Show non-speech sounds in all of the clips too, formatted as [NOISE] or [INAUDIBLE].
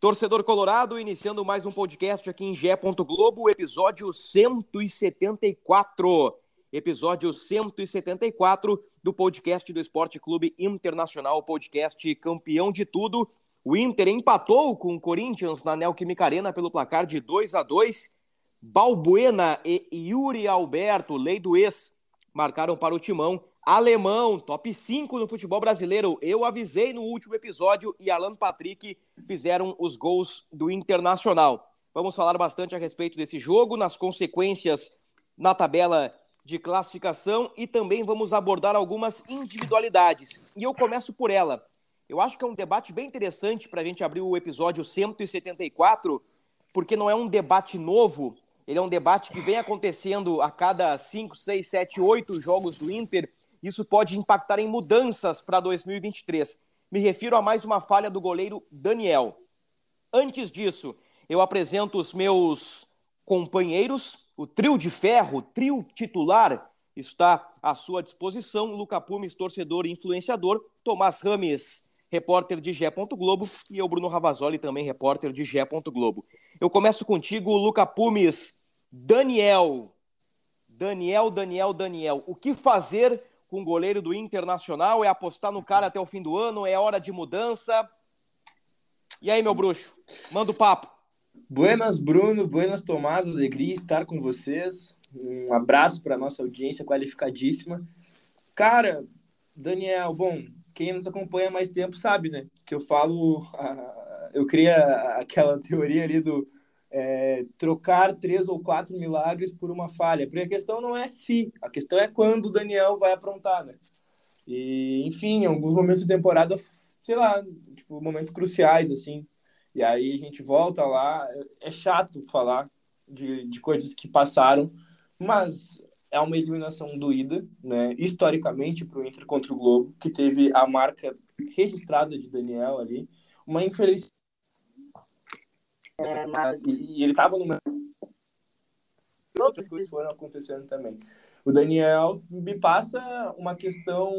Torcedor Colorado, iniciando mais um podcast aqui em Gé. Globo, episódio 174. Episódio 174 do podcast do Esporte Clube Internacional, podcast campeão de tudo o Inter empatou com o Corinthians na Neoquímica Arena pelo placar de 2 a 2. Balbuena e Yuri Alberto, lei do ex, marcaram para o timão. Alemão, top 5 no futebol brasileiro. Eu avisei no último episódio e Alan Patrick fizeram os gols do Internacional. Vamos falar bastante a respeito desse jogo, nas consequências na tabela de classificação e também vamos abordar algumas individualidades. E eu começo por ela, eu acho que é um debate bem interessante para a gente abrir o episódio 174, porque não é um debate novo, ele é um debate que vem acontecendo a cada 5, 6, 7, 8 jogos do Inter. Isso pode impactar em mudanças para 2023. Me refiro a mais uma falha do goleiro Daniel. Antes disso, eu apresento os meus companheiros, o trio de ferro, trio titular, está à sua disposição. Luca Pumes, torcedor e influenciador. Tomás Rames, repórter de Gé. Globo, e eu, Bruno Ravazoli, também repórter de Gé. Globo. Eu começo contigo, Luca Pumes. Daniel. Daniel, Daniel, Daniel. O que fazer com o goleiro do Internacional? É apostar no cara até o fim do ano? É hora de mudança? E aí, meu bruxo? Manda o papo. Buenas, Bruno. Buenas, Tomás. Alegria estar com vocês. Um abraço para nossa audiência qualificadíssima. Cara, Daniel, bom, quem nos acompanha mais tempo sabe, né? Que eu falo, [LAUGHS] eu cria aquela teoria ali do é, trocar três ou quatro milagres por uma falha. Porque a questão não é se, a questão é quando o Daniel vai aprontar, né? E, enfim, em alguns momentos de temporada, sei lá, tipo, momentos cruciais, assim. E aí a gente volta lá. É chato falar de, de coisas que passaram, mas é uma eliminação doída, né, historicamente para o Inter contra o Globo, que teve a marca registrada de Daniel ali, uma infelicidade. É, mas, e, e ele estava no outras coisas foram acontecendo também. O Daniel me passa uma questão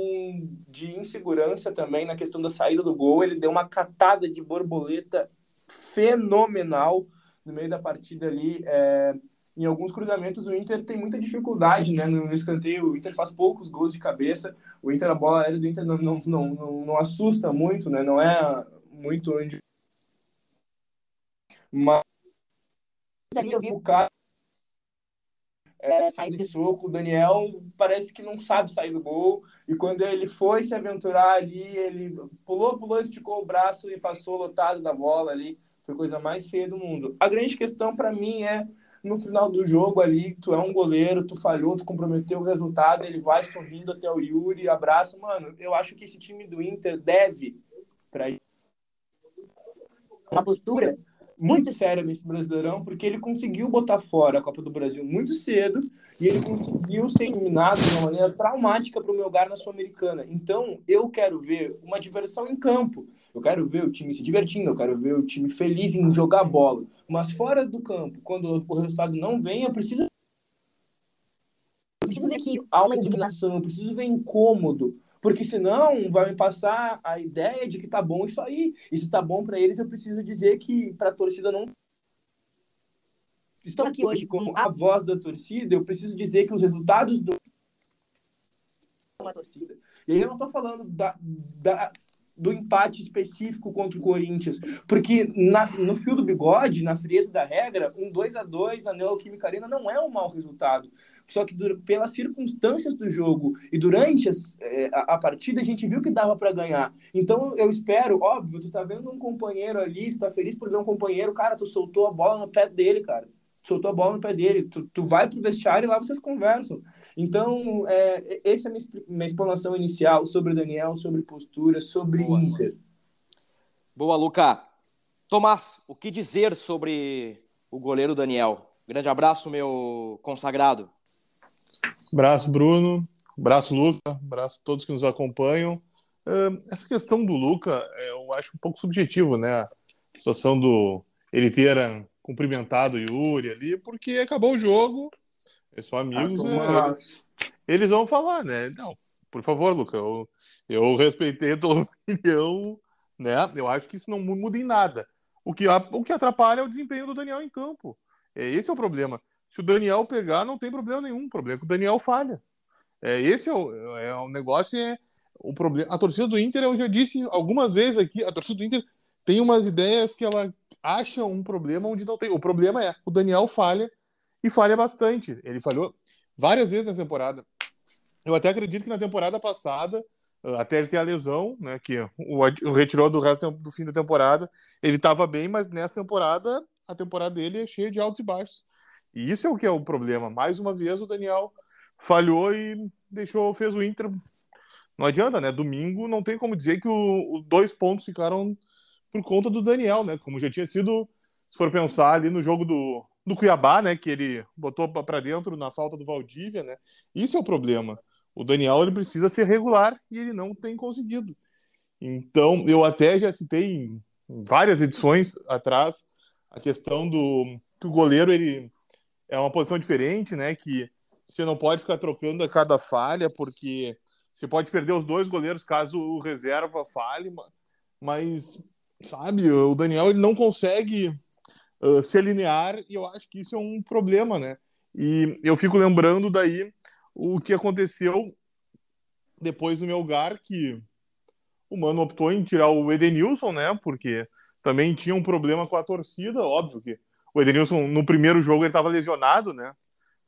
de insegurança também na questão da saída do gol. Ele deu uma catada de borboleta fenomenal no meio da partida ali. É, em alguns cruzamentos o Inter tem muita dificuldade né, no, escanteio. O Inter faz poucos gols de cabeça. O Inter, a bola aérea do Inter não, não, não, não, não assusta muito, né? não é muito onde. Mas ali eu vi o cara é, sair de soco. O Daniel parece que não sabe sair do gol. E quando ele foi se aventurar ali, ele pulou, pulou, esticou o braço e passou lotado da bola ali. Foi a coisa mais feia do mundo. A grande questão para mim é no final do jogo ali, tu é um goleiro, tu falhou, tu comprometeu o resultado, ele vai sorrindo até o Yuri, abraça. Mano, eu acho que esse time do Inter deve para uma postura muito séria nesse Brasileirão, porque ele conseguiu botar fora a Copa do Brasil muito cedo e ele conseguiu ser eliminado de uma maneira traumática para o meu lugar na Sul-Americana. Então, eu quero ver uma diversão em campo. Eu quero ver o time se divertindo, eu quero ver o time feliz em jogar bola. Mas fora do campo, quando o resultado não vem, eu preciso eu preciso ver que há uma indignação, eu preciso ver incômodo, porque senão vai me passar a ideia de que tá bom isso aí. E se tá bom para eles, eu preciso dizer que para a torcida não Estou aqui hoje como a voz da torcida, eu preciso dizer que os resultados do uma torcida. E aí eu não estou falando da, da, do empate específico contra o Corinthians. Porque na, no fio do bigode, na frieza da regra, um 2 a 2 na Neoquímica Arena não é um mau resultado. Só que pelas circunstâncias do jogo e durante as, é, a, a, partida, a gente viu que dava para ganhar. Então eu espero, óbvio, tu tá vendo um companheiro ali, tu tá feliz por ver um companheiro, cara, tu soltou a bola no pé dele, cara. Soltou a bola no pé dele. Tu, tu vai pro vestiário e lá vocês conversam. Então, é, essa é a minha, minha explanação inicial sobre o Daniel, sobre postura, sobre Boa. Inter. Boa, Luca. Tomás, o que dizer sobre o goleiro Daniel? Grande abraço, meu consagrado. Abraço, Bruno. Abraço, Luca. Abraço a todos que nos acompanham. Essa questão do Luca, é, eu acho um pouco subjetivo, né? A situação do ele ter cumprimentado o Yuri ali, porque acabou o jogo, é só amigos. Ah, eles, eles vão falar, né? Não, por favor, Luca, eu, eu respeitei a tua [LAUGHS] opinião, né? Eu acho que isso não muda em nada. O que, o que atrapalha é o desempenho do Daniel em campo. É, esse é o problema. Se o Daniel pegar, não tem problema nenhum. O problema é que o Daniel falha. É, esse é o, é o negócio. É, o problema. A torcida do Inter, eu já disse algumas vezes aqui, a torcida do Inter tem umas ideias que ela acha um problema onde não tem. O problema é o Daniel falha e falha bastante. Ele falhou várias vezes nessa temporada. Eu até acredito que na temporada passada, até ele ter a lesão, né, que o, o retirou do resto do fim da temporada, ele estava bem, mas nessa temporada, a temporada dele é cheia de altos e baixos. E isso é o que é o problema. Mais uma vez o Daniel falhou e deixou, fez o Inter. Não adianta, né? Domingo não tem como dizer que os dois pontos ficaram por conta do Daniel, né? Como já tinha sido, se for pensar ali no jogo do, do Cuiabá, né? Que ele botou para dentro na falta do Valdívia, né? Isso é o problema. O Daniel ele precisa ser regular e ele não tem conseguido. Então, eu até já citei em várias edições atrás a questão do que o goleiro ele é uma posição diferente, né? Que você não pode ficar trocando a cada falha, porque você pode perder os dois goleiros caso o reserva falhe, mas sabe, o Daniel ele não consegue uh, se alinear e eu acho que isso é um problema, né? E eu fico lembrando daí o que aconteceu depois do meu lugar que o Mano optou em tirar o Edenilson, né? Porque também tinha um problema com a torcida, óbvio que o Edenilson no primeiro jogo ele estava lesionado, né?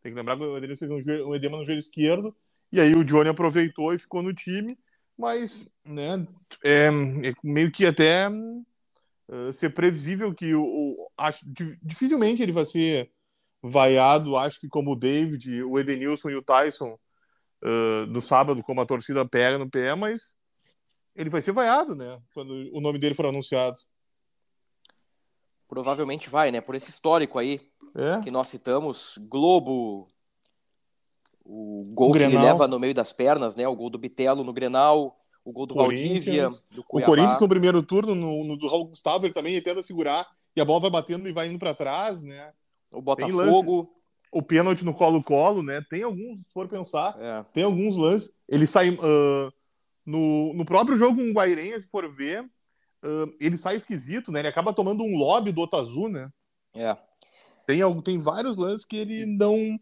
Tem que lembrar que o Edenilson teve um edema no joelho esquerdo e aí o Johnny aproveitou e ficou no time, mas né, é, é meio que até uh, ser previsível que o, o acho, dificilmente ele vai ser vaiado, acho que como o David, o Edenilson e o Tyson uh, no sábado, como a torcida pega no pé, mas ele vai ser vaiado, né? Quando o nome dele for anunciado. Provavelmente vai, né? Por esse histórico aí é. que nós citamos, Globo, o gol o que ele leva no meio das pernas, né? O gol do Bitelo no Grenal, o gol do Valdívia, do O Corinthians no primeiro turno, no, no do Raul Gustavo, ele também tenta segurar e a bola vai batendo e vai indo para trás, né? O Botafogo. O pênalti no colo-colo, né? Tem alguns, se for pensar, é. tem alguns lances. Ele sai uh, no, no próprio jogo com o Guairenha, se for ver, uh, ele sai esquisito, né? Ele acaba tomando um lobby do Otazu, né? É. Tem, tem vários lances que ele não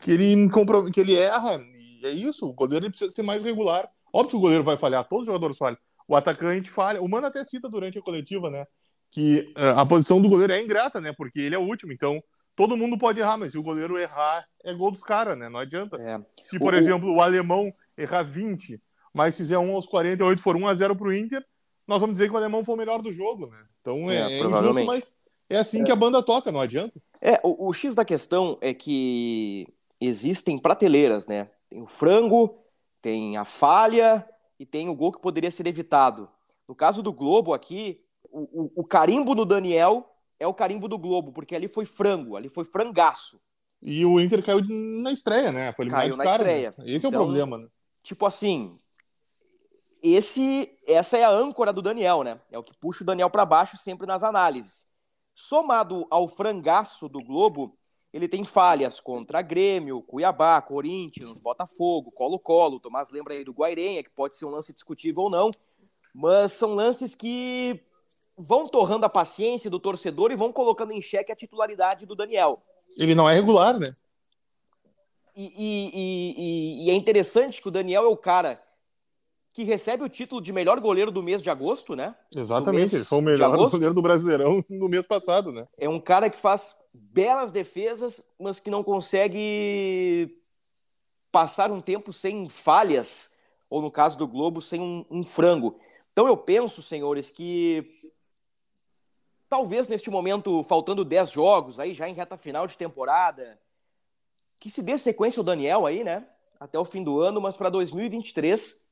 que ele, que ele erra, e é isso, o goleiro precisa ser mais regular. Óbvio que o goleiro vai falhar, todos os jogadores falham. O atacante falha. O Mano até cita durante a coletiva, né? Que uh, a posição do goleiro é ingrata, né? Porque ele é o último. Então, todo mundo pode errar, mas se o goleiro errar, é gol dos caras, né? Não adianta. É. Se, por o, exemplo, o alemão errar 20, mas fizer 1 aos 48 for 1 a 0 pro Inter, nós vamos dizer que o alemão foi o melhor do jogo, né? Então é, é, é injusto, mas é assim é. que a banda toca, não adianta. É, o, o X da questão é que existem prateleiras, né? Tem o frango, tem a falha e tem o gol que poderia ser evitado. No caso do Globo aqui, o, o, o carimbo do Daniel é o carimbo do Globo, porque ali foi frango, ali foi frangaço. E o Inter caiu na estreia, né? Foi caiu na cara, estreia. Né? Esse então, é o então, problema, né? Tipo assim, esse, essa é a âncora do Daniel, né? É o que puxa o Daniel para baixo sempre nas análises. Somado ao frangaço do Globo, ele tem falhas contra Grêmio, Cuiabá, Corinthians, Botafogo, Colo-Colo. Tomás lembra aí do Guairenha, que pode ser um lance discutível ou não, mas são lances que vão torrando a paciência do torcedor e vão colocando em xeque a titularidade do Daniel. Ele não é regular, né? E, e, e, e é interessante que o Daniel é o cara que recebe o título de melhor goleiro do mês de agosto, né? Exatamente, ele foi o melhor goleiro do Brasileirão [LAUGHS] no mês passado, né? É um cara que faz belas defesas, mas que não consegue passar um tempo sem falhas, ou no caso do Globo, sem um, um frango. Então eu penso, senhores, que talvez neste momento, faltando 10 jogos, aí já em reta final de temporada, que se dê sequência o Daniel aí, né? Até o fim do ano, mas para 2023,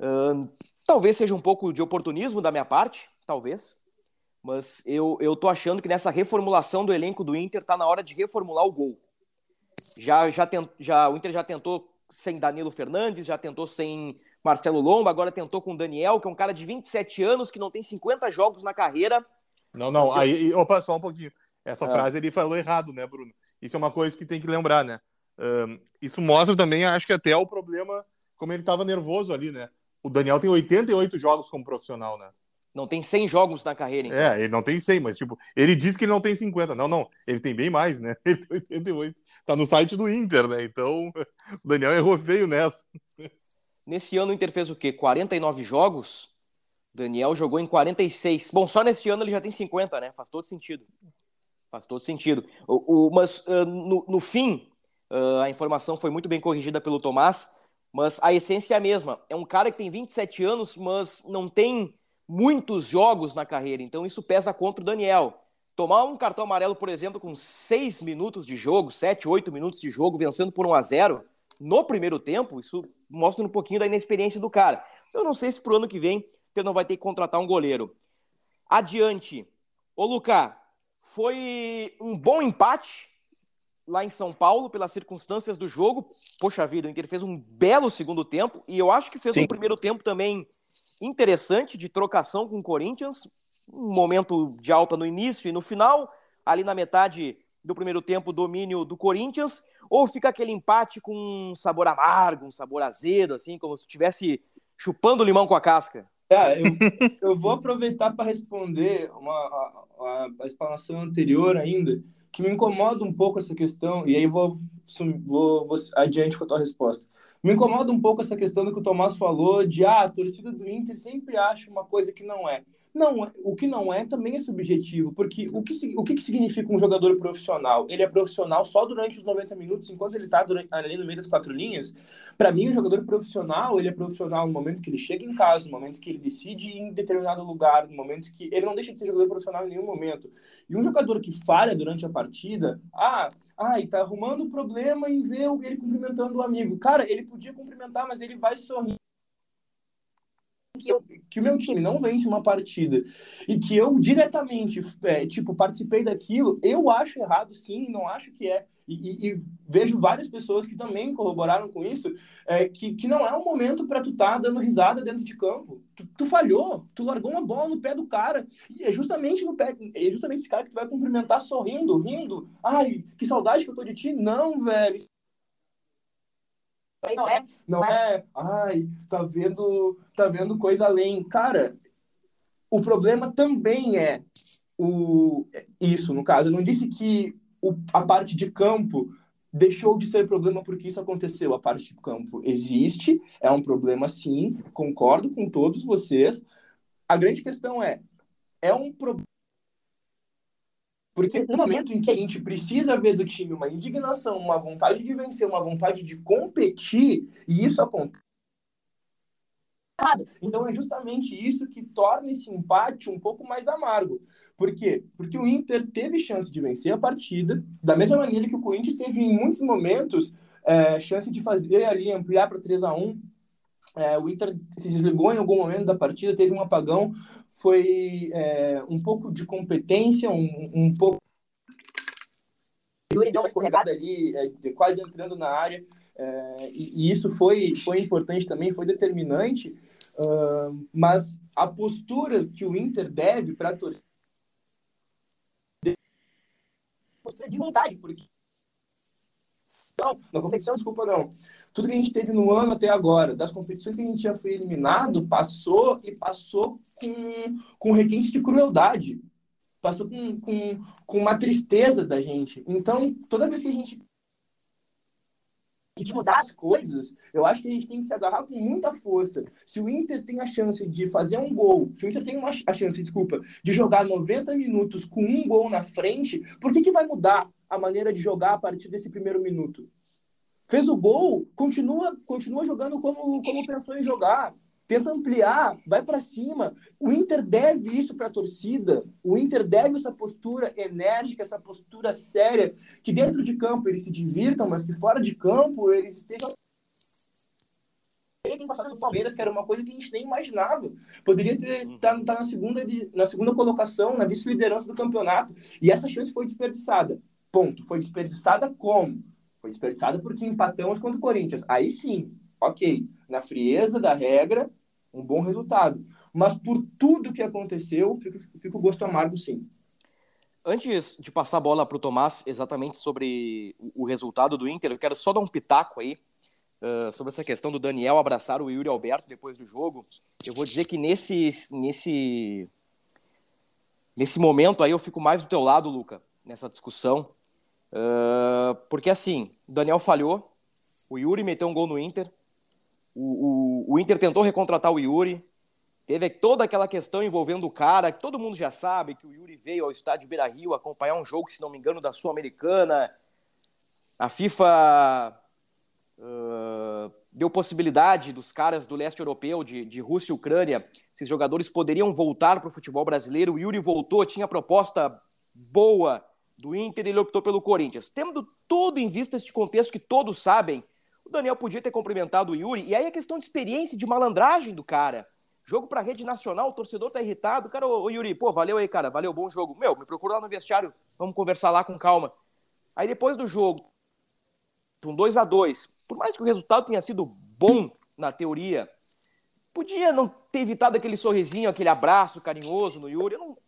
uh, talvez seja um pouco de oportunismo da minha parte, talvez. Mas eu, eu tô achando que nessa reformulação do elenco do Inter tá na hora de reformular o gol. Já, já, tent, já O Inter já tentou sem Danilo Fernandes, já tentou sem Marcelo Lomba, agora tentou com o Daniel, que é um cara de 27 anos, que não tem 50 jogos na carreira. Não, não, aí, opa, só um pouquinho. Essa é. frase ele falou errado, né, Bruno? Isso é uma coisa que tem que lembrar, né? Um, isso mostra também, acho que até o problema, como ele estava nervoso ali, né? O Daniel tem 88 jogos como profissional, né? Não tem 100 jogos na carreira, então. É, ele não tem 100, mas tipo, ele diz que ele não tem 50. Não, não, ele tem bem mais, né? [LAUGHS] Ele tem 88. Tá no site do Inter, né? Então, [LAUGHS] o Daniel errou feio nessa. Nesse ano o Inter fez o quê? 49 jogos? Daniel jogou em 46. Bom, só nesse ano ele já tem 50, né? Faz todo sentido. Faz todo sentido. O, o mas uh, no, no, fim, uh, a informação foi muito bem corrigida pelo Tomás, mas a essência é a mesma. É um cara que tem 27 anos, mas não tem muitos jogos na carreira, então isso pesa contra o Daniel. Tomar um cartão amarelo, por exemplo, com 6 minutos de jogo, 7, 8 minutos de jogo, vencendo por 1 a 0 no primeiro tempo, isso mostra um pouquinho da inexperiência do cara. Eu não sei se pro ano que vem você não vai ter que contratar um goleiro. Adiante. Ô, Lucas, foi um bom empate lá em São Paulo, pelas circunstâncias do jogo. Poxa vida, o Inter fez um belo segundo tempo e eu acho que fez Sim. um primeiro tempo também interessante de trocação com o Corinthians. Um momento de alta no início e no final, ali na metade do primeiro tempo, domínio do Corinthians, ou fica aquele empate com um sabor amargo, um sabor azedo, assim, como se estivesse chupando limão com a casca? É, eu, eu vou aproveitar para responder uma, a, a, a explanação anterior ainda, que me incomoda um pouco essa questão, e aí vou, vou, vou adiante com a tua resposta. Me incomoda um pouco essa questão do que o Tomás falou de ah, a torcida do Inter sempre acha uma coisa que não é. Não, o que não é também é subjetivo, porque o que, o que significa um jogador profissional? Ele é profissional só durante os 90 minutos, enquanto ele está ali no meio das quatro linhas. Para mim, o jogador profissional, ele é profissional no momento que ele chega em casa, no momento que ele decide ir em determinado lugar, no momento que ele não deixa de ser jogador profissional em nenhum momento. E um jogador que falha durante a partida, ah, Ai, tá arrumando problema em ver ele cumprimentando o amigo. Cara, ele podia cumprimentar, mas ele vai sorrir. Que, eu, que o meu time não vence uma partida e que eu diretamente, é, tipo, participei daquilo, eu acho errado sim, não acho que é. E, e, e, vejo várias pessoas que também corroboraram com isso, é, que, que não é um momento para tu estar tá dando risada dentro de campo. Tu, tu, falhou, tu largou uma bola no pé do cara, e é justamente no pé, é justamente esse cara que tu vai cumprimentar sorrindo, rindo. Ai, que saudade que eu tô de ti. Não, velho. Não é, não é, ai, tá vendo, tá vendo coisa além. Cara, o problema também é o isso, no caso. Eu não disse que o, a parte de campo deixou de ser problema porque isso aconteceu. A parte de campo existe, é um problema sim, concordo com todos vocês. A grande questão é, é um problema. Porque no momento em que a gente precisa ver do time uma indignação, uma vontade de vencer, uma vontade de competir, e isso acontece. Então é justamente isso que torna esse empate um pouco mais amargo. Por quê? Porque o Inter teve chance de vencer a partida, da mesma maneira que o Corinthians teve em muitos momentos é, chance de fazer ali, ampliar para 3 a 1 é, o Inter se desligou em algum momento da partida, teve um apagão, foi é, um pouco de competência, um, um pouco. Ele deu uma escorregada ali, é, quase entrando na área, é, e, e, isso foi, foi importante também, foi determinante, uh, mas a postura que o Inter deve para a torcida de vontade, porque. Não, na competição, desculpa, não. Tudo que a gente teve no ano até agora, das competições que a gente já foi eliminado, passou e passou com, com requinte de crueldade. Passou com, com, com uma tristeza da gente. Então, toda vez que a gente de mudar as coisas, eu acho que a gente tem que se agarrar com muita força. Se o Inter tem a chance de fazer um gol, se o Inter tem uma, a chance, desculpa, de jogar 90 minutos com um gol na frente, por que, que vai mudar a maneira de jogar a partir desse primeiro minuto? Fez o gol, continua, continua jogando como, como pensou em jogar. Tenta ampliar, vai para cima. O Inter deve isso para a torcida. O Inter deve essa postura enérgica, essa postura séria, que dentro de campo eles se divirtam, mas que fora de campo eles estejam tem passado do Palmeiras, que era uma coisa que a gente nem imaginava. Poderia estar tá, tá na, segunda, na segunda colocação, na vice-liderança do campeonato. E essa chance foi desperdiçada. Ponto. Foi desperdiçada como? Foi desperdiçada porque empatamos contra o Corinthians. Aí sim, ok. Na frieza da regra, um bom resultado. Mas por tudo que aconteceu, fica, fica o gosto amargo, sim. Antes de passar a bola para o Tomás exatamente sobre o resultado do Inter, eu quero só dar um pitaco aí uh, sobre essa questão do Daniel abraçar o Yuri Alberto depois do jogo. Eu vou dizer que nesse, nesse, nesse momento aí eu fico mais do teu lado, Luca, nessa discussão. Uh, porque assim, o Daniel falhou, o Yuri meteu um gol no Inter, o, o, o Inter tentou recontratar o Yuri. Teve toda aquela questão envolvendo o cara, que todo mundo já sabe que o Yuri veio ao estádio Beira Rio acompanhar um jogo, se não me engano, da Sul-Americana. A FIFA uh, deu possibilidade dos caras do leste europeu, de, de Rússia e Ucrânia, esses jogadores poderiam voltar para o futebol brasileiro. O Yuri voltou, tinha proposta boa do Inter, ele optou pelo Corinthians. Tendo tudo em vista este contexto que todos sabem, o Daniel podia ter cumprimentado o Yuri. E aí a questão de experiência, de malandragem do cara. Jogo pra rede nacional, o torcedor tá irritado. Cara, ô Yuri, pô, valeu aí, cara, valeu, bom jogo. Meu, me procura lá no vestiário, vamos conversar lá com calma. Aí depois do jogo, um 2 a 2 por mais que o resultado tenha sido bom na teoria, podia não ter evitado aquele sorrisinho, aquele abraço carinhoso no Yuri. Eu, não,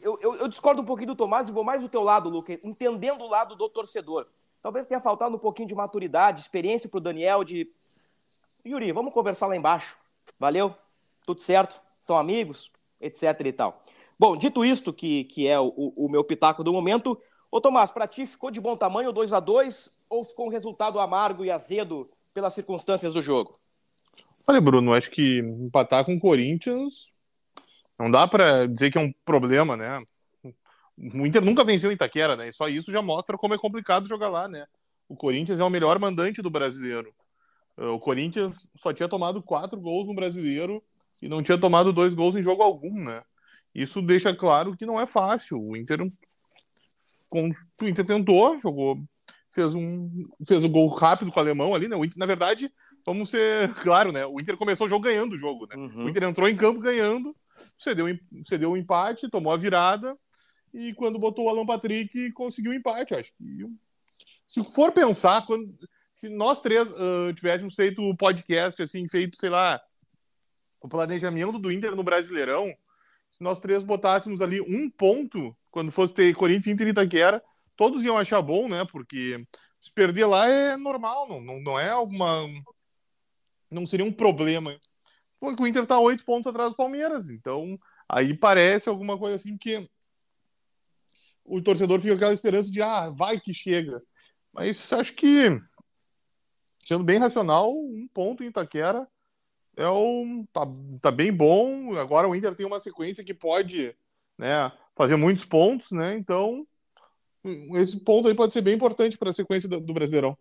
eu, eu, eu discordo um pouquinho do Tomás e vou mais do teu lado, Luca, entendendo o lado do torcedor. Talvez tenha faltado um pouquinho de maturidade, experiência para o Daniel de. Yuri, vamos conversar lá embaixo. Valeu? Tudo certo? São amigos? Etc e tal. Bom, dito isto, que, que é o, o meu pitaco do momento, ô Tomás, para ti ficou de bom tamanho 2 a 2 ou ficou um resultado amargo e azedo pelas circunstâncias do jogo? Olha, Bruno, acho que empatar com o Corinthians não dá para dizer que é um problema, né? O Inter nunca venceu em Itaquera, né? E só isso já mostra como é complicado jogar lá, né? O Corinthians é o melhor mandante do brasileiro. Uh, o Corinthians só tinha tomado quatro gols no brasileiro e não tinha tomado dois gols em jogo algum, né? Isso deixa claro que não é fácil. O Inter, o Inter tentou, jogou, fez um, fez um gol rápido com o alemão ali, né? O Inter, na verdade, vamos ser [LAUGHS] claro, né? O Inter começou o jogo ganhando o jogo, né? Uhum. O Inter entrou em campo ganhando, cedeu, cedeu o um empate, tomou a virada e quando botou o Alan Patrick conseguiu empate. Acho que se for pensar, quando, se nós três uh, tivéssemos feito o podcast, assim, feito, sei lá, o planejamento do Inter no Brasileirão, se nós três botássemos ali um ponto, quando fosse ter Corinthians, Inter e Itaquera, todos iam achar bom, né? Porque se perder lá é normal, não, não, não é alguma. Não seria um problema. Porque o Inter tá oito pontos atrás do Palmeiras, então aí parece alguma coisa assim que o torcedor fica com aquela esperança de, ah, vai que chega. Mas acho que, sendo bem racional, um ponto em Itaquera é um, tá, tá bem bom. Agora o Inter tem uma sequência que pode né, fazer muitos pontos, né? Então, esse ponto aí pode ser bem importante para a sequência do, do, Brasileirão.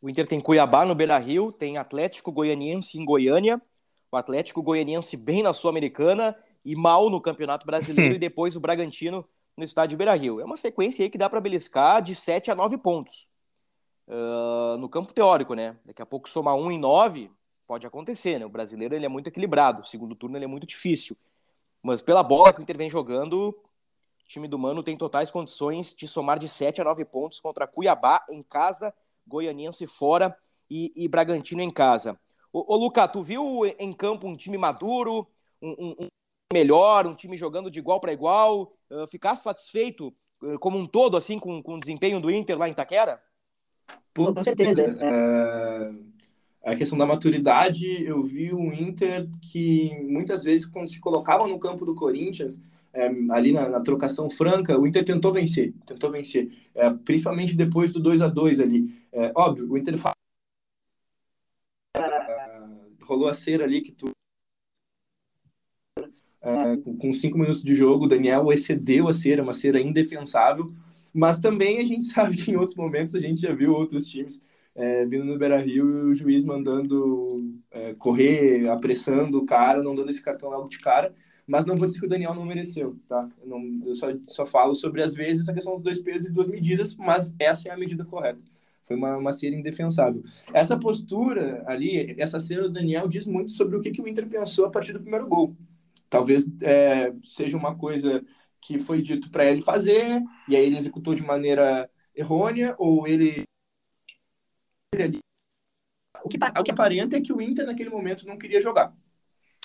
O Inter tem Cuiabá no Beira-Rio, tem Atlético Goianiense em Goiânia, o Atlético Goianiense bem na Sul-Americana e mal no Campeonato Brasileiro [LAUGHS] e depois o Bragantino no estádio Beira-Rio. É uma sequência aí que dá para beliscar de 7 a 9 pontos. Uh, no campo teórico, né? Daqui a pouco somar 1 em 9 pode acontecer, né? O brasileiro ele é muito equilibrado, o segundo turno ele é muito difícil. Mas pela bola que o Inter vem jogando, o time do Mano tem totais condições de somar de 7 a 9 pontos contra Cuiabá em casa, Goianiense fora e, e Bragantino em casa. Ô, Luca, tu viu em campo um time maduro, um, um, melhor, um time jogando de igual para igual, uh, ficar satisfeito uh, como um todo, assim, com, com o desempenho do Inter lá em Itaquera? Pô, com certeza. É... A questão da maturidade, eu vi um Inter que muitas vezes, quando se colocava no campo do Corinthians, é, ali na, na, trocação franca, o Inter tentou vencer, tentou vencer, é, principalmente depois do 2 a 2 ali. É, óbvio, o Inter fala... rolou a cera ali que tu é, com cinco minutos de jogo, o Daniel excedeu a cera, uma cera indefensável. Mas também a gente [LAUGHS] sabe que em outros momentos a gente já viu outros times é, vindo no Beira Rio e o juiz mandando é, correr apressando o cara, não dando esse cartão logo de cara, mas não vou dizer que o Daniel não mereceu, tá? Eu, não, eu só, só falo sobre, às vezes, a questão dos dois pesos e duas medidas, mas essa é a medida correta. Foi uma, uma cena indefensável. Essa postura ali, essa cena do Daniel diz muito sobre o que, que o Inter pensou a partir do primeiro gol. Talvez é, seja uma coisa que foi dito para ele fazer, e aí ele executou de maneira errônea, ou ele. O que, o que aparenta é que o Inter, naquele momento, não queria jogar.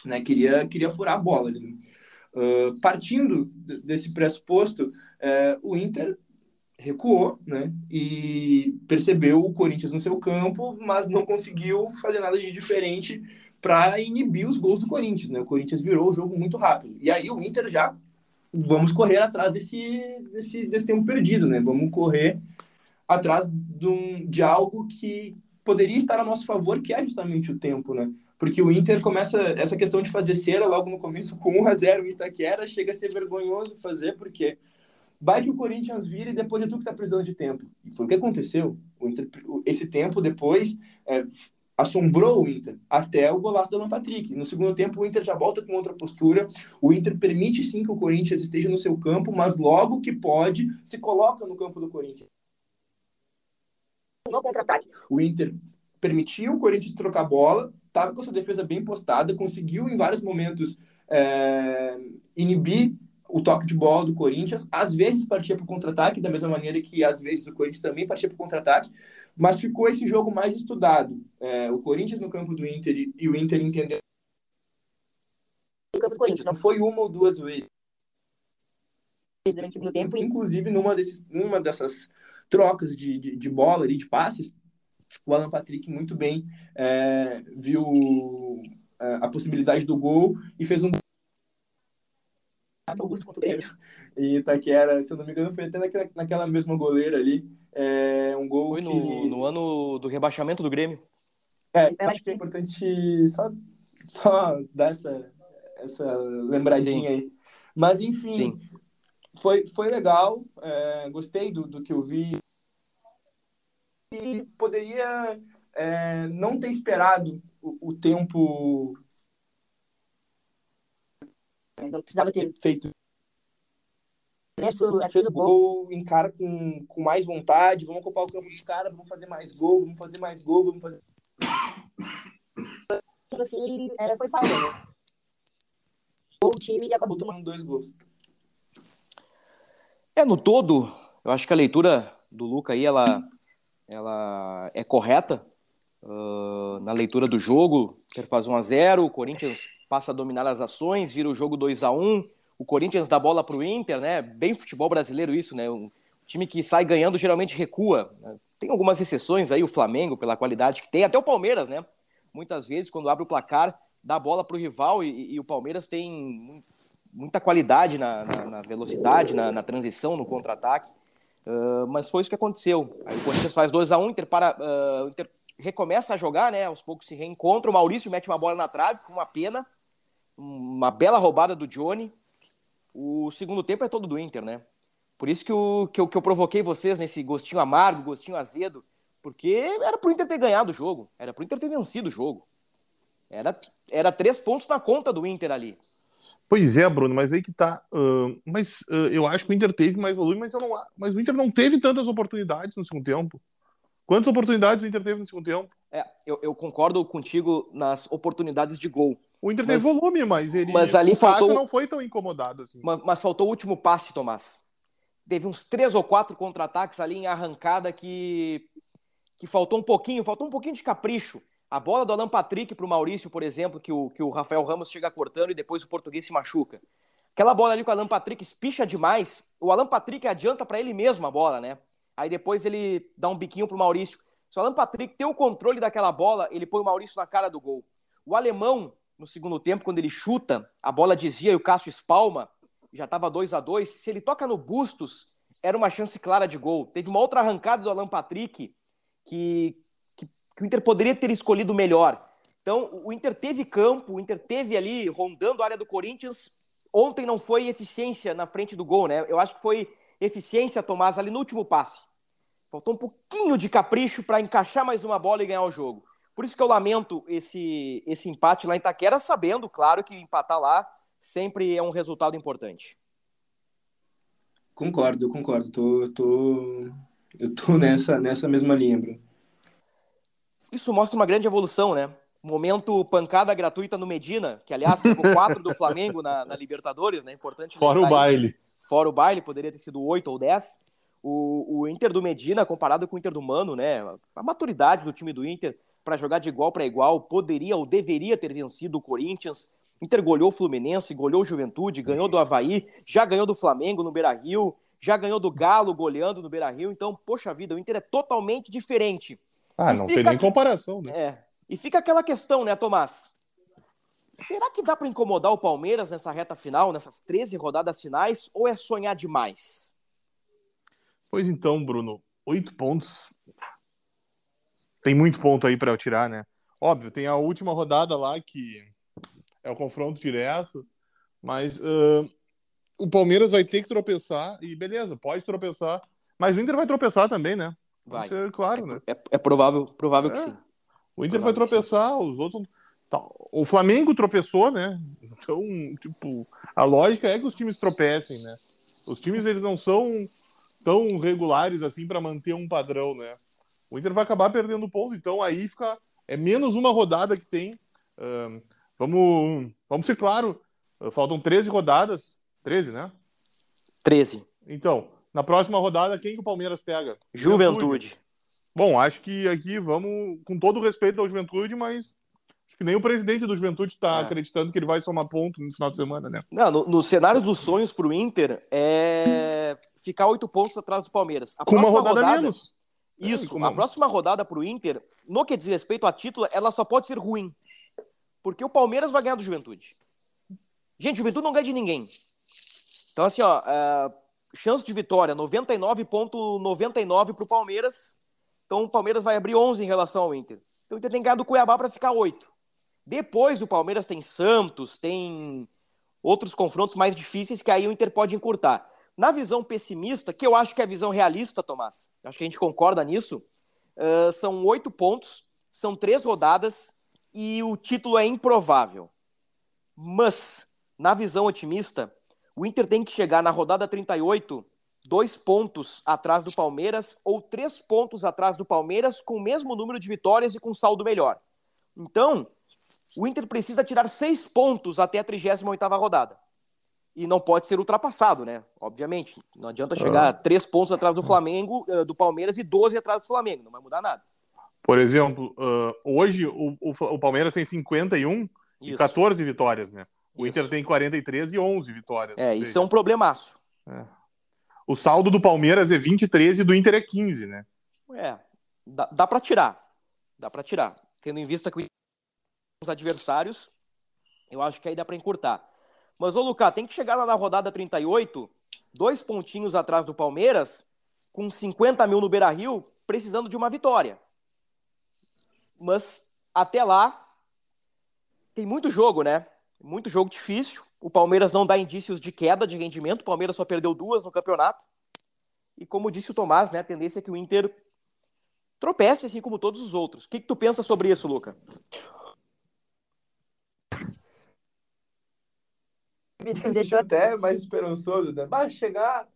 Né? Queria, queria furar a bola. Uh, partindo desse pressuposto, uh, o Inter recuou, né? E percebeu o Corinthians no seu campo, mas não conseguiu fazer nada de diferente para inibir os gols do Corinthians, né? O Corinthians virou o jogo muito rápido. E aí o Inter já vamos correr atrás desse, desse, desse tempo perdido, né? Vamos correr atrás de, um, de algo que poderia estar a nosso favor, que é justamente o tempo, né? Porque o Inter começa essa questão de fazer cera logo no começo com 1 a 0 em Itaquera, chega a ser vergonhoso fazer, porque vai que o Corinthians vira e depois é tu que tá precisando de tempo. E foi o que aconteceu. Inter, esse tempo depois é, assombrou o Inter até o golaço do Alan Patrick. No segundo tempo, o Inter já volta com outra postura. O Inter permite sim que o Corinthians esteja no seu campo, mas logo que pode, se coloca no campo do Corinthians. No contra-ataque. O Inter permitiu o Corinthians trocar a bola, estava com sua defesa bem postada, conseguiu em vários momentos é, inibir o toque de bola do Corinthians, às vezes partia para o contra-ataque, da mesma maneira que às vezes o Corinthians também partia para o contra-ataque, mas ficou esse jogo mais estudado. É, o Corinthians no campo do Inter e o Inter entendeu. O campo do Corinthians não foi uma ou duas vezes. Durante o tempo, inclusive numa, desses, numa dessas trocas de, de, de bola ali, de passes, o Alan Patrick muito bem é, viu é, a possibilidade do gol e fez um Augusto contra o Grêmio. E Itaquera, se eu não me engano, foi até naquela, naquela mesma goleira ali. É, um gol foi que... no, no ano do rebaixamento do Grêmio. É, eu acho que é importante só, só dar essa, essa lembradinha Sim. aí. Mas, enfim, foi, foi legal. É, gostei do, do que eu vi. E poderia é, não ter esperado o, o tempo então precisava ter feito isso, fez o gol, encara com, com mais vontade, vamos ocupar o campo dos caras, vamos fazer mais gol, vamos fazer mais gol, vamos fazer. No fim, é, foi falta, né? O time acabou tomando dois gols. É, no todo, eu acho que a leitura do Luca aí, ela, ela é correta. Uh, na leitura do jogo, quer fazer 1 a 0 o Corinthians passa a dominar as ações, vira o jogo 2 a 1 o Corinthians dá bola para o Inter, né? Bem futebol brasileiro isso, né? Um time que sai ganhando geralmente recua. Né? Tem algumas exceções aí, o Flamengo, pela qualidade que tem, até o Palmeiras, né? Muitas vezes, quando abre o placar, dá bola para o rival e, e, o Palmeiras tem muita qualidade na, na, na velocidade, na, na, transição, no contra-ataque. Uh, mas foi isso que aconteceu. Aí o Corinthians faz 2 a 1 um, Inter para, uh, Inter recomeça a jogar, né? Aos poucos se reencontra. O Maurício mete uma bola na trave com uma pena uma bela roubada do Johnny. O segundo tempo é todo do Inter, né? Por isso que, o, que, eu, que eu provoquei vocês nesse gostinho amargo, gostinho azedo, porque era pro Inter ter ganhado o jogo, era pro Inter ter vencido o jogo. Era, era três pontos na conta do Inter ali. Pois é, Bruno, mas aí que tá. Uh, mas uh, eu acho que o Inter teve mais volume, mas, não, mas o Inter não teve tantas oportunidades no segundo tempo. Quantas oportunidades o Inter teve no segundo tempo? É, eu, eu concordo contigo nas oportunidades de gol. O Inter mas, teve volume, mas ele mas ali o faltou, não foi tão incomodado assim. Mas, mas, faltou o último passe, Tomás. Teve uns três ou quatro contra-ataques ali em arrancada que, que faltou um pouquinho, faltou um pouquinho de capricho. A bola do Alan Patrick para o Maurício, por exemplo, que o, que o Rafael Ramos chega cortando e depois o português se machuca. Aquela bola ali com o Alan Patrick espicha demais. O Alan Patrick adianta para ele mesmo a bola, né? Aí depois ele dá um biquinho pro Maurício. Se o Alan Patrick tem o controle daquela bola, ele põe o Maurício na cara do gol. O alemão no segundo tempo, quando ele chuta, a bola dizia e o Cássio espalma, já estava 2 a 2 Se ele toca no Bustos, era uma chance clara de gol. Teve uma outra arrancada do Alan Patrick que, que, que o Inter poderia ter escolhido melhor. Então, o Inter teve campo, o Inter teve ali rondando a área do Corinthians. Ontem não foi eficiência na frente do gol, né? Eu acho que foi eficiência, Tomás, ali no último passe. Faltou um pouquinho de capricho para encaixar mais uma bola e ganhar o jogo. Por isso que eu lamento esse, esse empate lá em Itaquera, sabendo, claro, que empatar lá sempre é um resultado importante. Concordo, concordo. Tô, tô, eu tô [LAUGHS] nessa, nessa mesma linha, Bruno. Isso mostra uma grande evolução, né? Momento pancada gratuita no Medina, que aliás ficou 4 do [LAUGHS] Flamengo na, na, Libertadores, né? Importante. Fora o baile. Fora o baile, poderia ter sido 8 ou 10. O, o Inter do Medina, comparado com o Inter do Mano, né? A maturidade do time do Inter para jogar de igual para igual, poderia ou deveria ter vencido o Corinthians. Inter goleou o Fluminense, goleou o Juventude, ganhou do Havaí, já ganhou do Flamengo no Beira Rio, já ganhou do Galo goleando no Beira Rio. Então, poxa vida, o Inter é totalmente diferente. Ah, não tem nem comparação, né? É. E fica aquela questão, né, Tomás? Será que dá para incomodar o Palmeiras nessa reta final, nessas 13 rodadas finais, ou é sonhar demais? Pois então, Bruno, oito pontos. Tem muito ponto aí para eu tirar, né? Óbvio, tem a última rodada lá que é o confronto direto, mas uh, o Palmeiras vai ter que tropeçar e beleza, pode tropeçar, mas o Inter vai tropeçar também, né? Vai. Ser claro, é, né? É, é provável, provável é. que sim. O Inter vai tropeçar, os outros. Tá. O Flamengo tropeçou, né? Então, tipo, a lógica é que os times tropecem, né? Os times eles não são tão regulares assim para manter um padrão, né? O Inter vai acabar perdendo ponto, então aí fica é menos uma rodada que tem. Vamos, vamos ser claro, faltam 13 rodadas, 13, né? 13. Então, na próxima rodada, quem que o Palmeiras pega? Juventude. Juventude. Bom, acho que aqui vamos, com todo o respeito ao Juventude, mas acho que nem o presidente do Juventude está é. acreditando que ele vai somar ponto no final de semana, né? Não, no, no cenário dos sonhos para o Inter é ficar oito pontos atrás do Palmeiras. A com uma rodada, rodada menos. Isso, é, a próxima rodada para o Inter, no que diz respeito a título, ela só pode ser ruim. Porque o Palmeiras vai ganhar do Juventude. Gente, Juventude não ganha de ninguém. Então, assim, ó, uh, chance de vitória, 99,99 para o Palmeiras. Então o Palmeiras vai abrir 11 em relação ao Inter. Então o Inter tem que ganhar do Cuiabá para ficar 8. Depois o Palmeiras tem Santos, tem outros confrontos mais difíceis que aí o Inter pode encurtar. Na visão pessimista, que eu acho que é a visão realista, Tomás, acho que a gente concorda nisso, uh, são oito pontos, são três rodadas e o título é improvável. Mas, na visão otimista, o Inter tem que chegar na rodada 38 dois pontos atrás do Palmeiras ou três pontos atrás do Palmeiras com o mesmo número de vitórias e com saldo melhor. Então, o Inter precisa tirar seis pontos até a 38ª rodada. E não pode ser ultrapassado, né? Obviamente. Não adianta chegar ah. três pontos atrás do Flamengo, eh, do Palmeiras e 12 atrás do Flamengo. Não vai mudar nada. Por exemplo, uh, hoje o, o, o, Palmeiras tem 51 isso. e 14 vitórias, né? O isso. Inter tem 43 e 11 vitórias. É, isso é um problemaço. É. O saldo do Palmeiras é 23 e do Inter é 15, né? É, dá, dá para tirar. Dá para tirar. Tendo em vista que os adversários, eu acho que aí dá para encurtar. Mas, ô Lucas, tem que chegar lá na rodada 38, dois pontinhos atrás do Palmeiras, com 50 mil no Beira Rio, precisando de uma vitória. Mas até lá, tem muito jogo, né? Muito jogo difícil. O Palmeiras não dá indícios de queda de rendimento. O Palmeiras só perdeu duas no campeonato. E como disse o Tomás, né, a tendência é que o Inter tropece, assim como todos os outros. O que, que tu pensa sobre isso, Luca? Me deixou [LAUGHS] até mais esperançoso, né? Vai chegar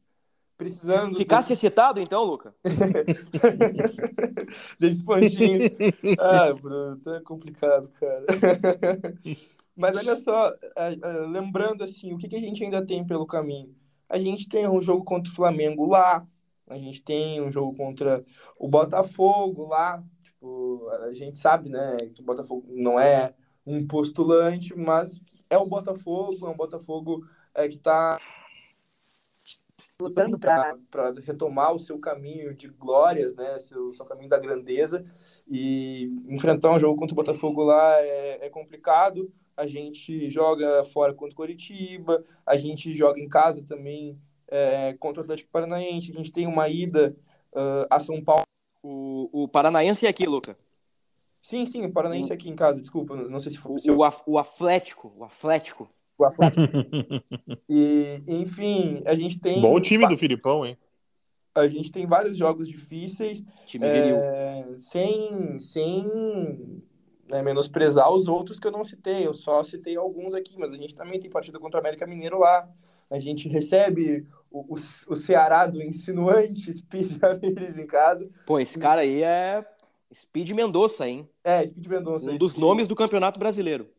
precisando. Ficasse excitado, então, Luca? [LAUGHS] Desses pontinhos. [LAUGHS] Ah, Bruno, tá complicado, cara. Mas olha só, lembrando assim, o que, que a gente ainda tem pelo caminho? A gente tem um jogo contra o Flamengo lá, a gente tem um jogo contra o Botafogo lá. Tipo, a gente sabe, né, que o Botafogo não é um postulante, mas é o Botafogo, é um Botafogo é, que está lutando para retomar o seu caminho de glórias, né, seu, seu caminho da grandeza. E enfrentar um jogo contra o Botafogo lá é, é complicado a gente joga fora contra o Coritiba, a gente joga em casa também é, contra o Atlético Paranaense, a gente tem uma ida uh, a São Paulo. O, o Paranaense é aqui, Luca. Sim, sim, o Paranaense é aqui em casa, desculpa, não sei se foi. O, o, o Atlético, o Atlético. O Atlético. [LAUGHS] e, enfim, a gente tem. Bom time do Filipão, hein? A gente tem vários jogos difíceis. Time viril. É, sem sem né, menosprezar os outros que eu não citei. Eu só citei alguns aqui, mas a gente também tem partida contra o América Mineiro lá. A gente recebe o, o, o Ceará do insinuante Speed Ramirez em casa. Pô, esse cara aí é Speed Mendonça, hein? É, Speed Mendonça. Um dos Speed. nomes do Campeonato Brasileiro.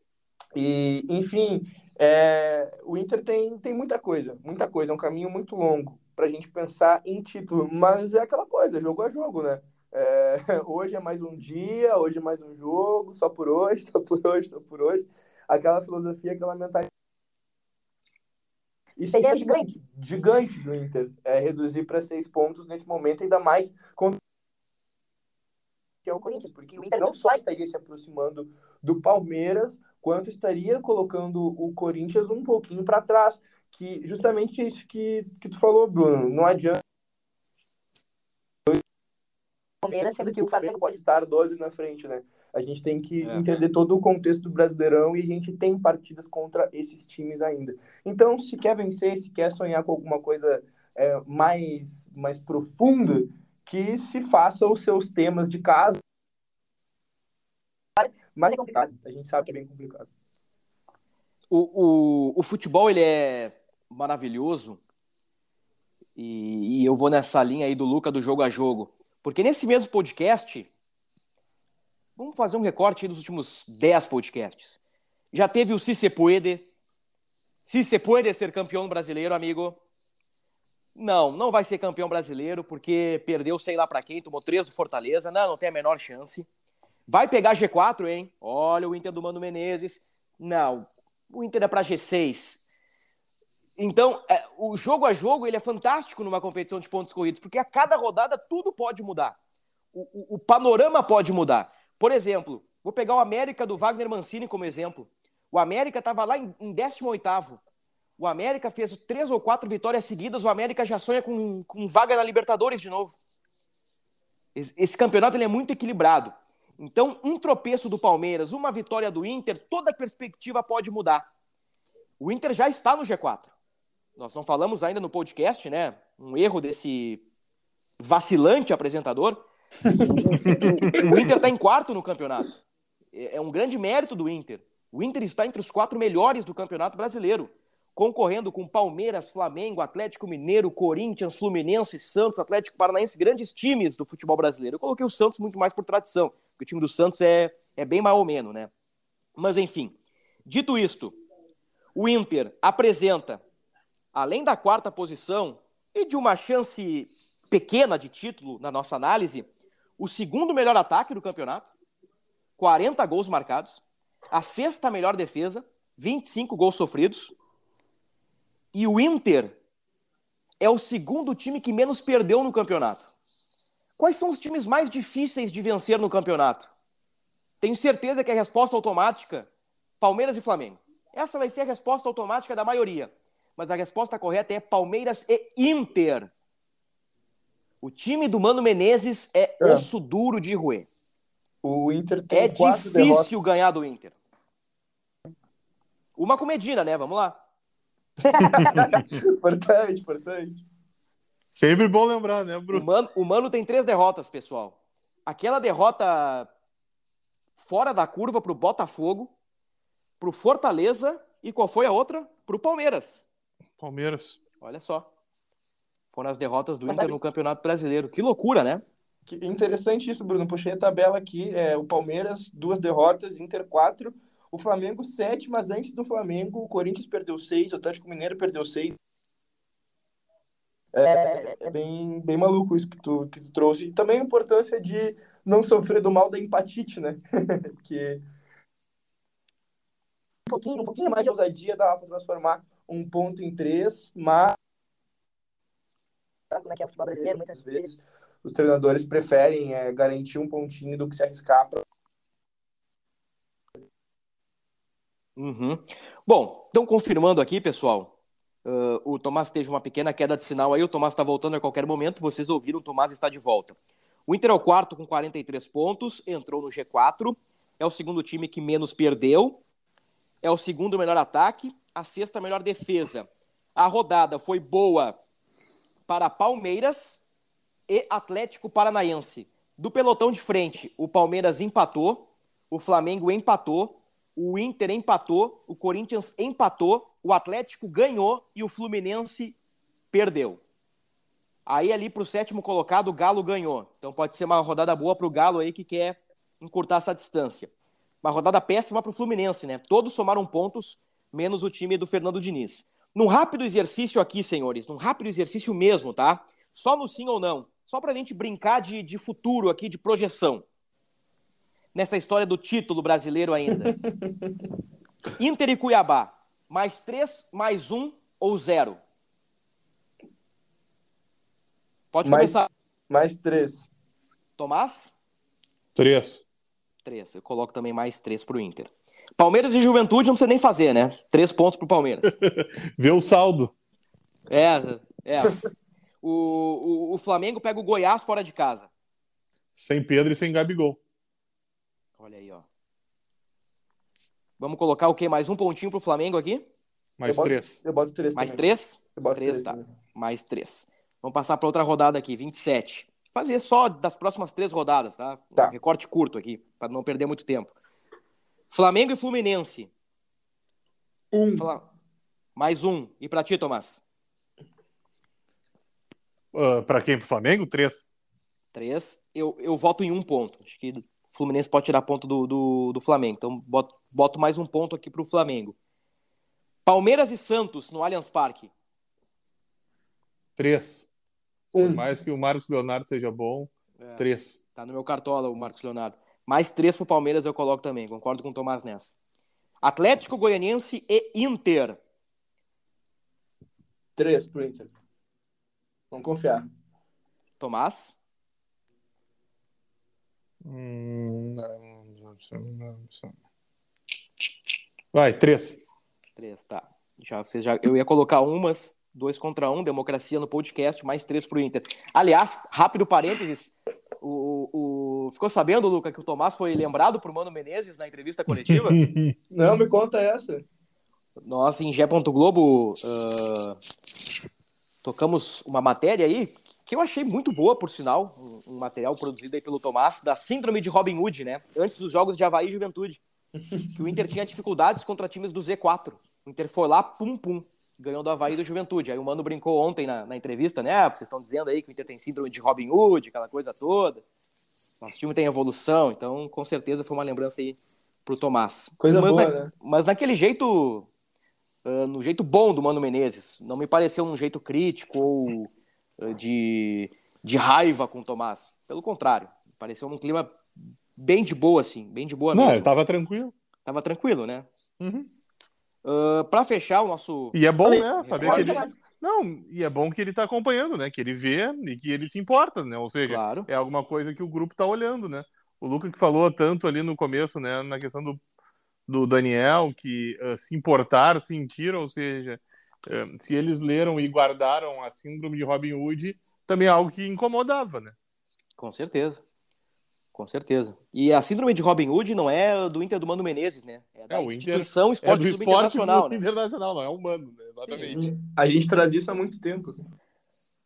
E, enfim, é, o Inter tem, tem muita coisa, muita coisa. É um caminho muito longo para a gente pensar em título. Mas é aquela coisa, jogo a jogo, né? É, [LAUGHS] hoje é mais um dia, hoje é mais um jogo, só por hoje, [LAUGHS] só por hoje, só por hoje. Aquela filosofia, aquela mentalidade. Isso é gigante, gigante do Inter. É reduzir para seis pontos nesse momento, ainda mais que é o Corinthians, porque o Inter não só estaria se aproximando do Palmeiras, quanto estaria colocando o Corinthians um pouquinho para trás. Que justamente isso que, que tu falou, Bruno. Não adianta. Palmeiras, sendo que o Flamengo pode estar 12 na frente, né? A gente tem que É. entender todo o contexto do Brasileirão e a gente tem partidas contra esses times ainda. Então, se quer vencer, se quer sonhar com alguma coisa é, mais, mais profunda, que se faça os seus temas de casa. Mas é complicado. A gente sabe que é bem complicado. O, o, o futebol ele é maravilhoso e, e eu vou nessa linha aí do Luca do jogo a jogo. Porque nesse mesmo podcast, vamos fazer um recorte aí dos últimos 10 podcasts. Já teve o puede. Se puede ser campeão brasileiro, amigo. Não, não vai ser campeão brasileiro porque perdeu sei lá pra quem, tomou três do Fortaleza. Não, não tem a menor chance. Vai pegar G4, hein? Olha o Inter do Mano Menezes. Não, o Inter é para G6. Então, é, o jogo a jogo ele é fantástico numa competição de pontos corridos, porque a cada rodada tudo pode mudar. O, o, o panorama pode mudar. Por exemplo, vou pegar o América do Wagner Mancini como exemplo. O América estava lá em, em 18º. O América fez três ou quatro vitórias seguidas, o América já sonha com, com vaga na Libertadores de novo. Esse, campeonato ele é muito equilibrado. Então, um tropeço do Palmeiras, uma vitória do Inter, toda a perspectiva pode mudar. O Inter já está no G4. Nós não falamos ainda no podcast, né? Um erro desse vacilante apresentador. O, [LAUGHS] o Inter está em quarto no campeonato. É, é um grande mérito do Inter. O Inter está entre os quatro melhores do campeonato brasileiro, concorrendo com Palmeiras, Flamengo, Atlético Mineiro, Corinthians, Fluminense, Santos, Atlético Paranaense, grandes times do futebol brasileiro. Eu coloquei o Santos muito mais por tradição, porque o time do Santos é, é bem mais ou menos, né? Mas enfim, dito isto, o Inter apresenta, além da quarta posição e de uma chance pequena de título na nossa análise, o segundo melhor ataque do campeonato, 40 gols marcados, a sexta melhor defesa, 25 gols sofridos, e o Inter é o segundo time que menos perdeu no campeonato. Quais são os times mais difíceis de vencer no campeonato? Tenho certeza que a resposta automática, Palmeiras e Flamengo. Essa vai ser a resposta automática da maioria. Mas a resposta correta é Palmeiras e Inter. O time do Mano Menezes é, É. osso duro de roer. O Inter tem É difícil derrotas. ganhar do Inter. Uma com Medina, né? Vamos lá. [LAUGHS] importante, importante. Sempre bom lembrar, né, O Bruno? Mano, o Mano tem três derrotas, pessoal. Aquela derrota fora da curva pro Botafogo, pro Fortaleza e qual foi a outra? Pro Palmeiras. Palmeiras. Olha só. Foram as derrotas do Mas Inter sabe- no Campeonato Brasileiro. Que loucura, né? Que interessante isso, Bruno. Puxei a tabela aqui. É, o Palmeiras, duas derrotas, Inter quatro. O Flamengo, sete, mas antes do Flamengo, o Corinthians perdeu seis, o Atlético Mineiro perdeu seis. É, é bem, bem maluco isso que tu, que tu trouxe. E também a importância de não sofrer do mal da empatite, né? [LAUGHS] Porque um pouquinho, um pouquinho mais de ousadia dá para transformar um ponto em três, mas Sabe como é que é o futebol brasileiro? Muitas vezes os treinadores preferem é, garantir um pontinho do que se arriscar pra Uhum. Bom, então confirmando aqui, pessoal, uh, o Tomás teve uma pequena queda de sinal aí, o Tomás está voltando a qualquer momento, vocês ouviram, o Tomás está de volta. O Inter é o quarto com 43 pontos, entrou no G4, é o segundo time que menos perdeu, é o segundo melhor ataque, a sexta melhor defesa. A rodada foi boa para Palmeiras, e Atlético Paranaense. Do pelotão de frente, o Palmeiras empatou, o Flamengo empatou, o Inter empatou, o Corinthians empatou, o Atlético ganhou e o Fluminense perdeu. Aí ali para o sétimo colocado, o Galo ganhou. Então pode ser uma rodada boa para o Galo aí que quer encurtar essa distância. Uma rodada péssima para o Fluminense, né? Todos somaram pontos, menos o time do Fernando Diniz. Num rápido exercício aqui, senhores, num rápido exercício mesmo, tá? Só no sim ou não. Só para a gente brincar de, de futuro aqui, de projeção. Nessa história do título brasileiro ainda. [LAUGHS] Inter e Cuiabá. Mais três, mais um ou zero? Pode Mais- começar. Mais três. Tomás? Três. Três. Eu coloco também mais três pro Inter. Palmeiras e Juventude não precisa nem fazer, né? Três pontos pro Palmeiras. [LAUGHS] Vê o saldo. É, é. O, o, o Flamengo pega o Goiás fora de casa. Sem Pedro e sem Gabigol. Olha aí, ó. Vamos colocar o quê? Mais um pontinho pro Flamengo aqui? Mais Eu boto- três. Eu boto três Mais também. três? Eu boto Três, três tá. também. Mais três. Vamos passar para outra rodada aqui, 27. Fazer só das próximas três rodadas, tá? Tá. Um recorte curto aqui, para não perder muito tempo. Flamengo e Fluminense. Um. Fla- Mais um. E pra ti, Tomás? Ah, pra quem? Pro Flamengo? Três. Três. Eu, eu voto em um ponto. Acho que o Fluminense pode tirar ponto do, do, do Flamengo. Então, boto, boto mais um ponto aqui pro Flamengo. Palmeiras e Santos no Allianz Parque. Três. Um. Por mais que o Marcos Leonardo seja bom, É. três. Tá no meu cartola o Marcos Leonardo. Mais três pro Palmeiras eu coloco também. Concordo com o Tomás nessa. Atlético Goianiense e Inter. Três pro Inter. Vamos confiar. Tomás? Hum, Vai, três. Três, tá. Já, vocês já, eu ia colocar umas, dois contra um, democracia no podcast, mais três pro Inter. Aliás, rápido parênteses, o, o- ficou sabendo, Luca, que o Tomás foi lembrado por Mano Menezes na entrevista coletiva? [LAUGHS] Não, me conta essa. Nós, em Gé. Globo, ah, tocamos uma matéria aí que eu achei muito boa, por sinal, um, um material produzido aí pelo Tomás, da síndrome de Robin Hood, né? Antes dos jogos de Havaí e Juventude. [LAUGHS] Que o Inter tinha dificuldades contra times do Z4. O Inter foi lá, pum, pum, ganhou do Havaí e do Juventude. Aí o Mano brincou ontem na, na entrevista, né? Ah, vocês estão dizendo aí que o Inter tem síndrome de Robin Hood, aquela coisa toda. Nosso time tem evolução, então com certeza foi uma lembrança aí pro Tomás. Coisa mas, boa, na- né? mas naquele jeito, ah, no jeito bom do Mano Menezes, não me pareceu um jeito crítico ou de, de raiva com o Tomás. Pelo contrário, pareceu um clima bem de boa, assim, bem de boa Não, mesmo. ele tava tranquilo. Tava tranquilo, né? Uhum. Ah, pra fechar o nosso. E é bom, Falei, né? Saber que ele. Não, e é bom que ele tá acompanhando, né? Que ele vê e que ele se importa, né? Ou seja, Claro. é alguma coisa que o grupo tá olhando, né? O Luca que falou tanto ali no começo, né? Na questão do, do Daniel, que ah, se importar, sentiram, ou seja, se eles leram e guardaram a síndrome de Robin Hood, também é algo que incomodava, né? Com certeza. Com certeza. E a síndrome de Robin Hood não é do Inter do Mano Menezes, né? É da É, o Inter instituição É Esporte do Clube esporte Internacional, né? internacional, não é humano, né? Exatamente. A gente traz isso há muito tempo.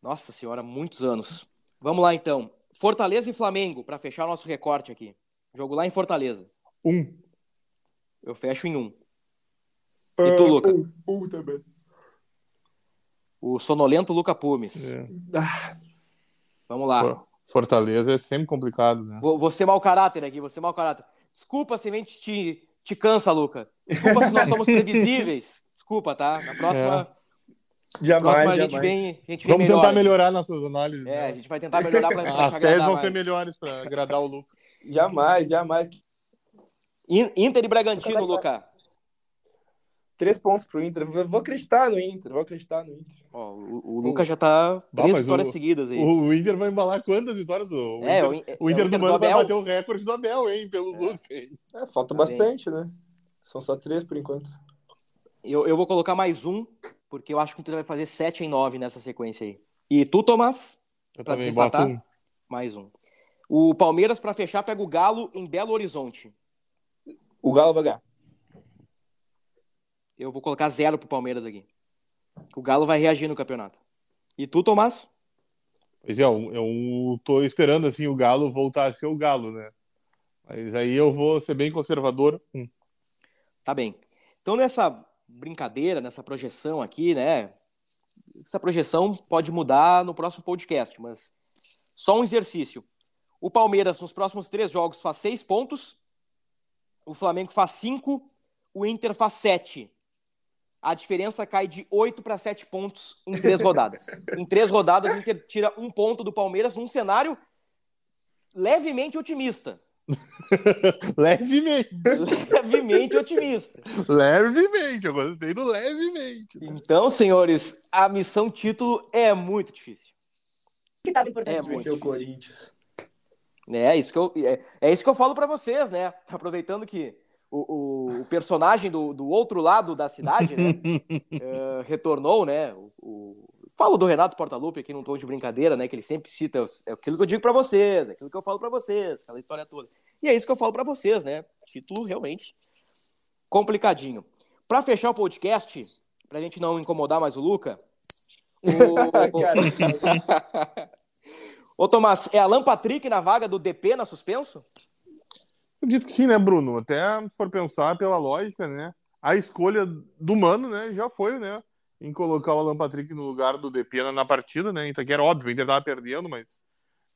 Nossa senhora, muitos anos. Vamos lá então. Fortaleza e Flamengo, para fechar nosso recorte aqui. Jogo lá em Fortaleza. Um. Eu fecho em um. E tu, Luca? Um, um também. O sonolento Luca Pumes. É. Ah, Vamos lá. For- Fortaleza é sempre complicado, né? Vou, vou ser mau caráter aqui, vou ser mau caráter. Desculpa se a gente te, te cansa, Luca. Desculpa se nós somos [LAUGHS] previsíveis. Desculpa, tá? Na próxima, jamais, próxima a gente jamais. vem, a gente vem Vamos melhor. tentar melhorar nossas análises. É, a né? gente vai tentar melhorar pra As te teses vão mais. ser melhores para agradar o Luca. Jamais, jamais. In- Inter e Bragantino, Luca. Três pontos pro Inter. Eu Vou acreditar no Inter, vou acreditar no Inter. Ó, o, o Luca já tá três vitórias o- seguidas aí. O Inter vai embalar quantas vitórias? O É, Inter, o In- o é Inter o do Inter Mano do vai bater o recorde do Abel, hein? Pelo Luca. hein? É, falta Tá bem. bastante, né? São só três por enquanto. Eu, eu vou colocar mais um, porque eu acho que o Inter vai fazer 7 em 9 nessa sequência aí. E tu, Tomás? Eu também boto um. Mais um. O Palmeiras, pra fechar, pega o Galo em Belo Horizonte. O Galo vai ganhar. Eu vou colocar zero pro Palmeiras aqui. O Galo vai reagir no campeonato. E tu, Tomás? Pois é, eu, eu tô esperando assim o Galo voltar a ser o Galo, né? Mas aí eu vou ser bem conservador. Hum. Tá bem. Então, nessa brincadeira, nessa projeção aqui, né? Essa projeção pode mudar no próximo podcast, mas só um exercício. O Palmeiras, nos próximos três jogos, faz seis pontos. O Flamengo faz cinco. O Inter faz sete. A diferença cai de oito para sete pontos em três rodadas. em três rodadas, o Inter tira um ponto do Palmeiras num cenário levemente otimista. [LAUGHS] levemente. Levemente otimista. Levemente, eu gostei do levemente. Então, senhores, a missão título é muito difícil. Que tava importante. É você. Seu Corinthians. É isso que eu, é, é isso que eu falo para vocês, né? Aproveitando que o, o, o personagem do, do outro lado da cidade né, [LAUGHS] eh, retornou, né? O, o- falo do Renato Portaluppi aqui num tom de brincadeira, né? Que ele sempre cita é aquilo que eu digo para vocês, aquilo que eu falo para vocês, aquela história toda. E é isso que eu falo para vocês, né? Título realmente complicadinho. Para fechar o podcast, pra gente não incomodar mais o Luca, o... [LAUGHS] Ô, [LAUGHS] Tomás, é Alan Patrick na vaga do DP na suspenso? Acredito que sim, né, Bruno? Até se for pensar pela lógica, né? A escolha do Mano, né, já foi, né? Em colocar o Alan Patrick no lugar do Depena na partida, né? Então, que era óbvio, o Inter tava perdendo, mas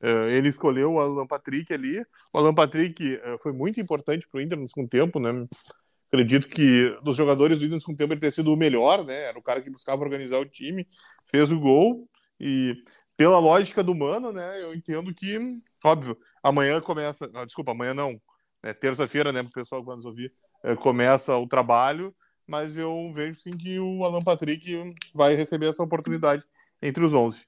eh, ele escolheu o Alan Patrick ali. O Alan Patrick eh, foi muito importante pro Inter no segundo tempo, né? Acredito que dos jogadores do Inter no segundo tempo ele ter sido o melhor, né? Era o cara que buscava organizar o time, fez o gol e pela lógica do Mano, né? Eu entendo que, óbvio, amanhã começa. desculpa, amanhã não. É terça-feira, né, pro pessoal que vai nos ouvir, é, começa o trabalho, mas eu vejo sim que o Alan Patrick vai receber essa oportunidade entre os 11.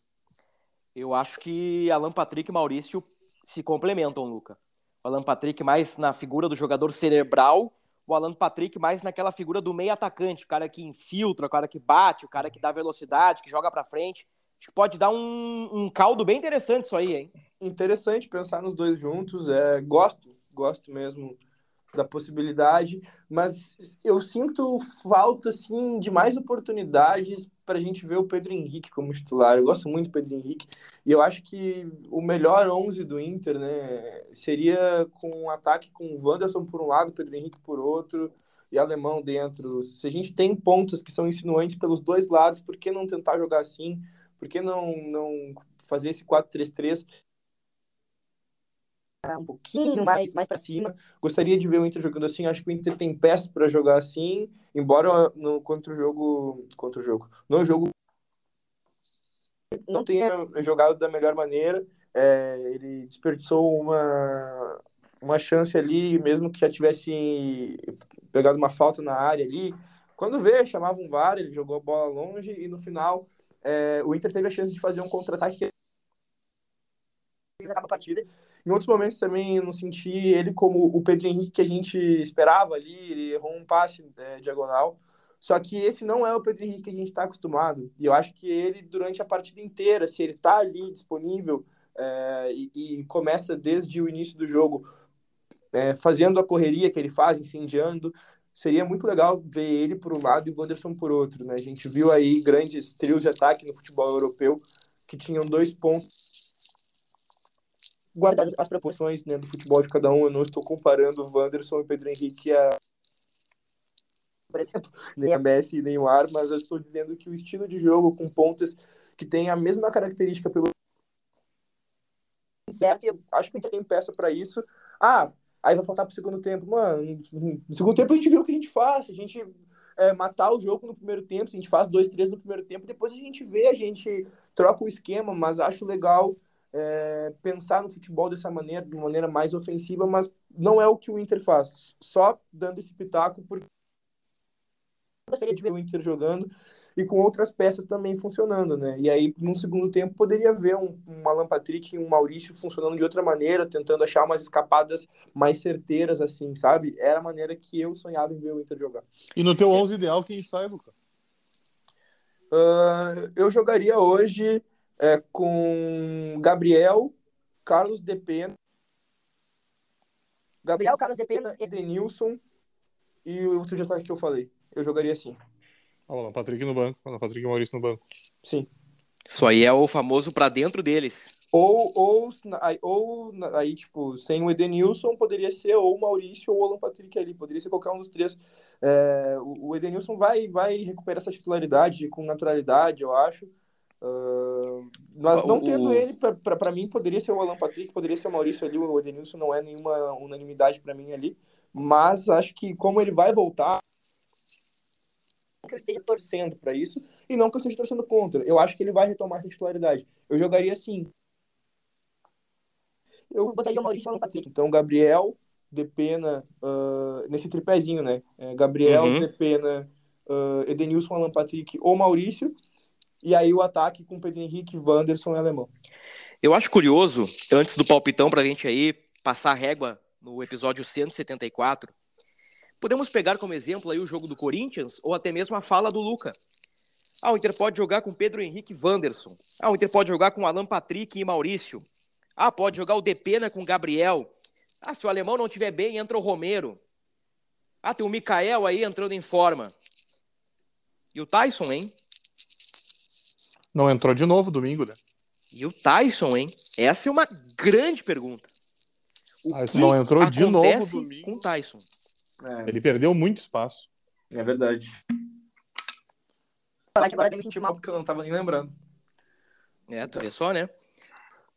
Eu acho que Alan Patrick e Maurício se complementam, Luca. O Alan Patrick mais na figura do jogador cerebral, o Alan Patrick mais naquela figura do meio atacante, o cara que infiltra, o cara que bate, o cara que dá velocidade, que joga pra frente. Acho que pode dar um, um caldo bem interessante isso aí, hein? Interessante pensar nos dois juntos. É, gosto, gosto mesmo da possibilidade, mas eu sinto falta assim de mais oportunidades para a gente ver o Pedro Henrique como titular. Eu gosto muito do Pedro Henrique e eu acho que o melhor 11 do Inter, né, seria com um ataque com o Wanderson por um lado, Pedro Henrique por outro e alemão dentro. Se a gente tem pontas que são insinuantes pelos dois lados, por que não tentar jogar assim? Por que não não fazer esse 4-3-3 um pouquinho mais, mais para cima. Gostaria de ver o Inter jogando assim. Acho que o Inter tem peças para jogar assim, embora no contra o jogo, contra o jogo, no jogo não tenha jogado da melhor maneira. É, ele desperdiçou uma uma chance ali, mesmo que já tivesse pegado uma falta na área ali. Quando vê, chamava um VAR, ele jogou a bola longe e no final é, o Inter teve a chance de fazer um contra-ataque acaba a partida. Em outros momentos também eu não senti ele como o Pedro Henrique que a gente esperava ali, ele errou um passe é, diagonal. Só que esse não é o Pedro Henrique que a gente está acostumado. E eu acho que ele, durante a partida inteira, se ele está ali disponível é, e, e, começa desde o início do jogo é, fazendo a correria que ele faz, incendiando, seria muito legal ver ele por um lado e o Wanderson por outro. Né? A gente viu aí grandes trios de ataque no futebol europeu que tinham dois pontos guardado as proporções né, do futebol de cada um. Eu não estou comparando o Wanderson e o Pedro Henrique a, por exemplo, [LAUGHS] nem a Messi e Neymar, mas eu estou dizendo que o estilo de jogo com pontas que tem a mesma característica pelo certo, eu acho que a gente tem peça para isso. Ah, aí vai faltar para o segundo tempo. Mano, no segundo tempo a gente vê o que a gente faz, a gente é, matar o jogo no primeiro tempo, a gente faz dois, três no primeiro tempo, depois a gente vê, a gente troca o esquema, mas acho legal é, pensar no futebol dessa maneira, de uma maneira mais ofensiva, mas não é o que o Inter faz. Só dando esse pitaco, porque gostaria de ver o Inter jogando e com outras peças também funcionando, né? E aí, no segundo tempo, poderia ver um, um Alan Patrick e um Maurício funcionando de outra maneira, tentando achar umas escapadas mais certeiras, assim, sabe? Era a maneira que eu sonhava em ver o Inter jogar. E no teu 11 ideal, quem sai, Luca? Uh, eu jogaria hoje é, com Gabriel, Carlos Depena, Gabriel, Carlos Depena, Edenilson e o outro destaque que eu falei. Eu jogaria assim. Olha lá, Patrick no banco, Olha Patrick e Maurício no banco. Sim. Isso aí é o famoso pra dentro deles. Ou, ou, aí- ou aí, tipo, sem o Edenilson, poderia ser ou o Maurício ou o Alan Patrick ali, poderia ser qualquer um dos três. É, o o Edenilson vai, vai recuperar essa titularidade com naturalidade, eu acho. Ah, mas não O- tendo o- ele, pra mim, poderia ser o Alan Patrick, poderia ser o Maurício ali, o Edenilson não é nenhuma unanimidade pra mim ali. Mas acho que como ele vai voltar, que eu esteja torcendo pra isso e não que eu esteja torcendo contra. Eu acho que ele vai retomar essa titularidade. Eu jogaria assim. Eu botaria o Maurício Alan Patrick. Então, Gabriel, Depena, ah, nesse tripézinho, né? É, Gabriel, Uhum. Depena, uh, Edenilson, Alan Patrick ou Maurício. E aí o ataque com Pedro Henrique, Wanderson e Alemão. Eu acho curioso, antes do palpitão pra gente aí passar a régua no episódio 174, podemos pegar como exemplo aí o jogo do Corinthians ou até mesmo a fala do Luca. Ah, o Inter pode jogar com Pedro Henrique Wanderson. Ah, o Inter pode jogar com Alan Patrick e Maurício. Ah, pode jogar o Depena com Gabriel. Ah, se o alemão não estiver bem, entra o Romero. Ah, tem o Mikael aí entrando em forma. E o Tyson, hein? Não entrou de novo domingo, né? E o Tyson, hein? Essa é uma grande pergunta. O Tyson que não entrou de novo domingo. com o Tyson? É, Ele perdeu muito espaço. é verdade. Agora deve sentir mal. Porque eu não tava nem lembrando. É, tu vê só, né?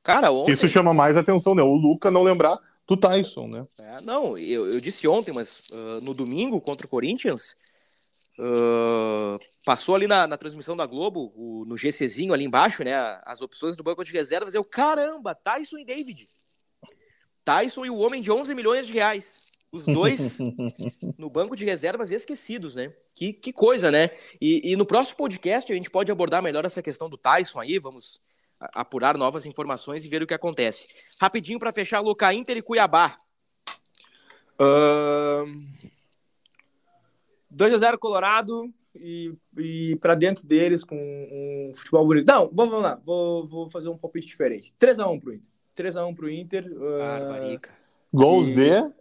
Cara, ontem. Isso chama mais atenção, né? O Luca não lembrar do Tyson, né? É, não, eu, eu disse ontem, mas ah, no domingo contra o Corinthians, passou ali na, na transmissão da Globo, o- no GCzinho ali embaixo, né? As opções do banco de reservas. Eu, caramba, Tyson e David. Tyson e o homem de 11 milhões de reais. Os dois [LAUGHS] no banco de reservas esquecidos, né? Que, que coisa, né? E, e no próximo podcast a gente pode abordar melhor essa questão do Tyson aí, vamos apurar novas informações e ver o que acontece. Rapidinho para fechar, Luca, Inter e Cuiabá. 2x0 Colorado e, e pra dentro deles com um futebol bonito. Não, vamos, vamos lá. Vou, vou fazer um palpite diferente. 3x1 pro Inter. 3x1 pro Inter. ah, Barbarica. Gols E- de.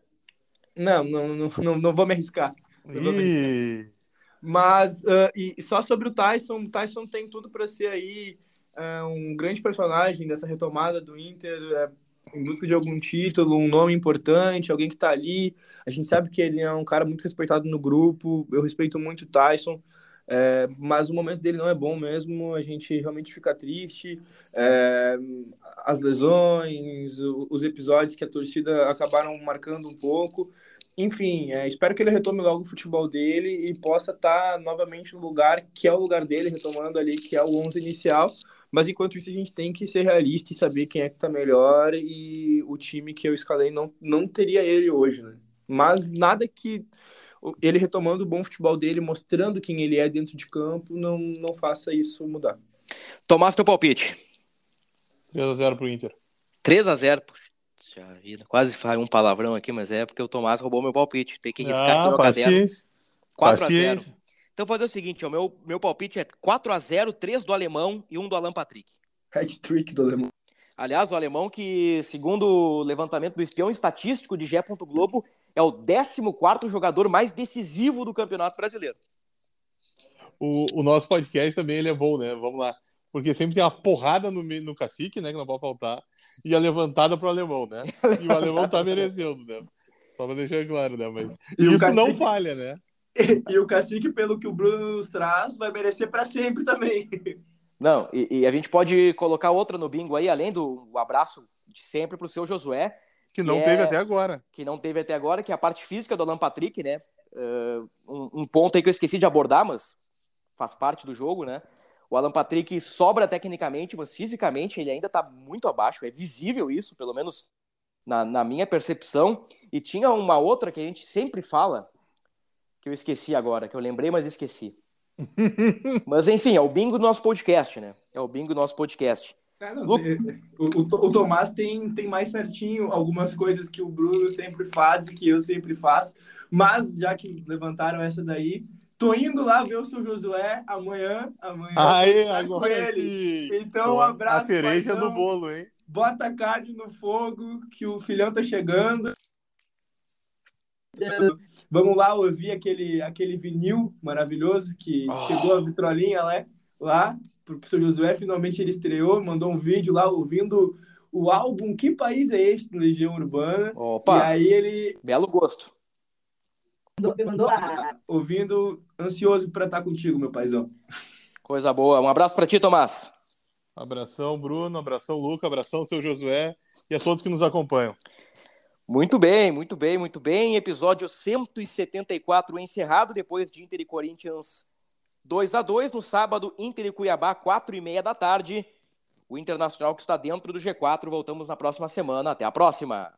não, não, não, não, não vou me arriscar. Vou Ih, Mas, ah, e só sobre o Tyson, o Tyson tem tudo para ser aí ah, um grande personagem dessa retomada do Inter, é, em busca de algum título, um nome importante, alguém que tá ali. A gente sabe que ele é um cara muito respeitado no grupo, eu respeito muito o Tyson, é, mas o momento dele não é bom mesmo, a gente realmente fica triste. É, as lesões, os episódios que a torcida acabaram marcando um pouco. Enfim, é, espero que ele retome logo o futebol dele e possa estar novamente no lugar que é o lugar dele, retomando ali, que é o 11 inicial. Mas enquanto isso, a gente tem que ser realista e saber quem é que tá melhor. E o time que eu escalei não, não teria ele hoje, né? Mas nada que ele retomando o bom futebol dele, mostrando quem ele é dentro de campo, não, não faça isso mudar. Tomás, teu palpite. 3x0 pro Inter. 3 a 0 Puxa vida, quase falei um palavrão aqui, mas é porque o Tomás roubou meu palpite. Tem que riscar aqui Ah, no caderno. paciência. 4 a 0 Paciência. Então fazer o seguinte, ó, meu, meu palpite é 4 a 0 3 do alemão e um do Alan Patrick. Hat-trick do alemão. Aliás, o alemão que, segundo o levantamento do espião estatístico de Gé. Globo, é o 14º jogador mais decisivo do Campeonato Brasileiro. O, o nosso podcast também ele é bom, né? Vamos lá. Porque sempre tem uma porrada no, no cacique, né? Que não pode faltar. E a levantada pro alemão, né? [LAUGHS] E o alemão tá merecendo, né? Só pra deixar claro, né? Mas E o isso não cacique- falha, né? E o cacique, pelo que o Bruno nos traz, vai merecer para sempre também. Não, e, e a gente pode colocar outra no bingo aí, além do abraço de sempre pro seu Josué, Que não É. teve até agora. que não teve até agora, que é a parte física do Alan Patrick, né? Uh, um, um ponto aí que eu esqueci de abordar, mas faz parte do jogo, né? O Alan Patrick sobra tecnicamente, mas fisicamente ele ainda tá muito abaixo. É visível isso, pelo menos na, na minha percepção. E tinha uma outra que a gente sempre fala, que eu esqueci agora, que eu lembrei, mas esqueci. [LAUGHS] mas enfim, é o bingo do nosso podcast, né? É o bingo do nosso podcast. Ah, não, Lu- tem- o, o- o Tomás tem, tem mais certinho algumas coisas que o Bruno sempre faz e que eu sempre faço, mas já que levantaram essa daí, tô indo lá ver o seu Josué amanhã. amanhã Aê, com agora ele. sim. Então, um abraço. A cereja paizão. do bolo, hein? Bota a carne no fogo, que o filhão tá chegando. [LAUGHS] Vamos lá ouvir aquele, aquele vinil maravilhoso que Oh. chegou a vitrolinha né? lá pro seu Josué, finalmente ele estreou, mandou um vídeo lá ouvindo o álbum Que País é Este do Legião Urbana. Opa! E aí ele Belo gosto. Mandou, ouvindo, ansioso para estar contigo, meu paizão. Coisa boa. Um abraço para ti, Tomás. Abração, Bruno, abração, Luca, abração, seu Josué e a todos que nos acompanham. Muito bem, muito bem, muito bem. Episódio 174 encerrado depois de Inter e Corinthians 2 a 2 no sábado, Inter e Cuiabá, 4 e meia da tarde. O Internacional que está dentro do G4. Voltamos na próxima semana. Até a próxima.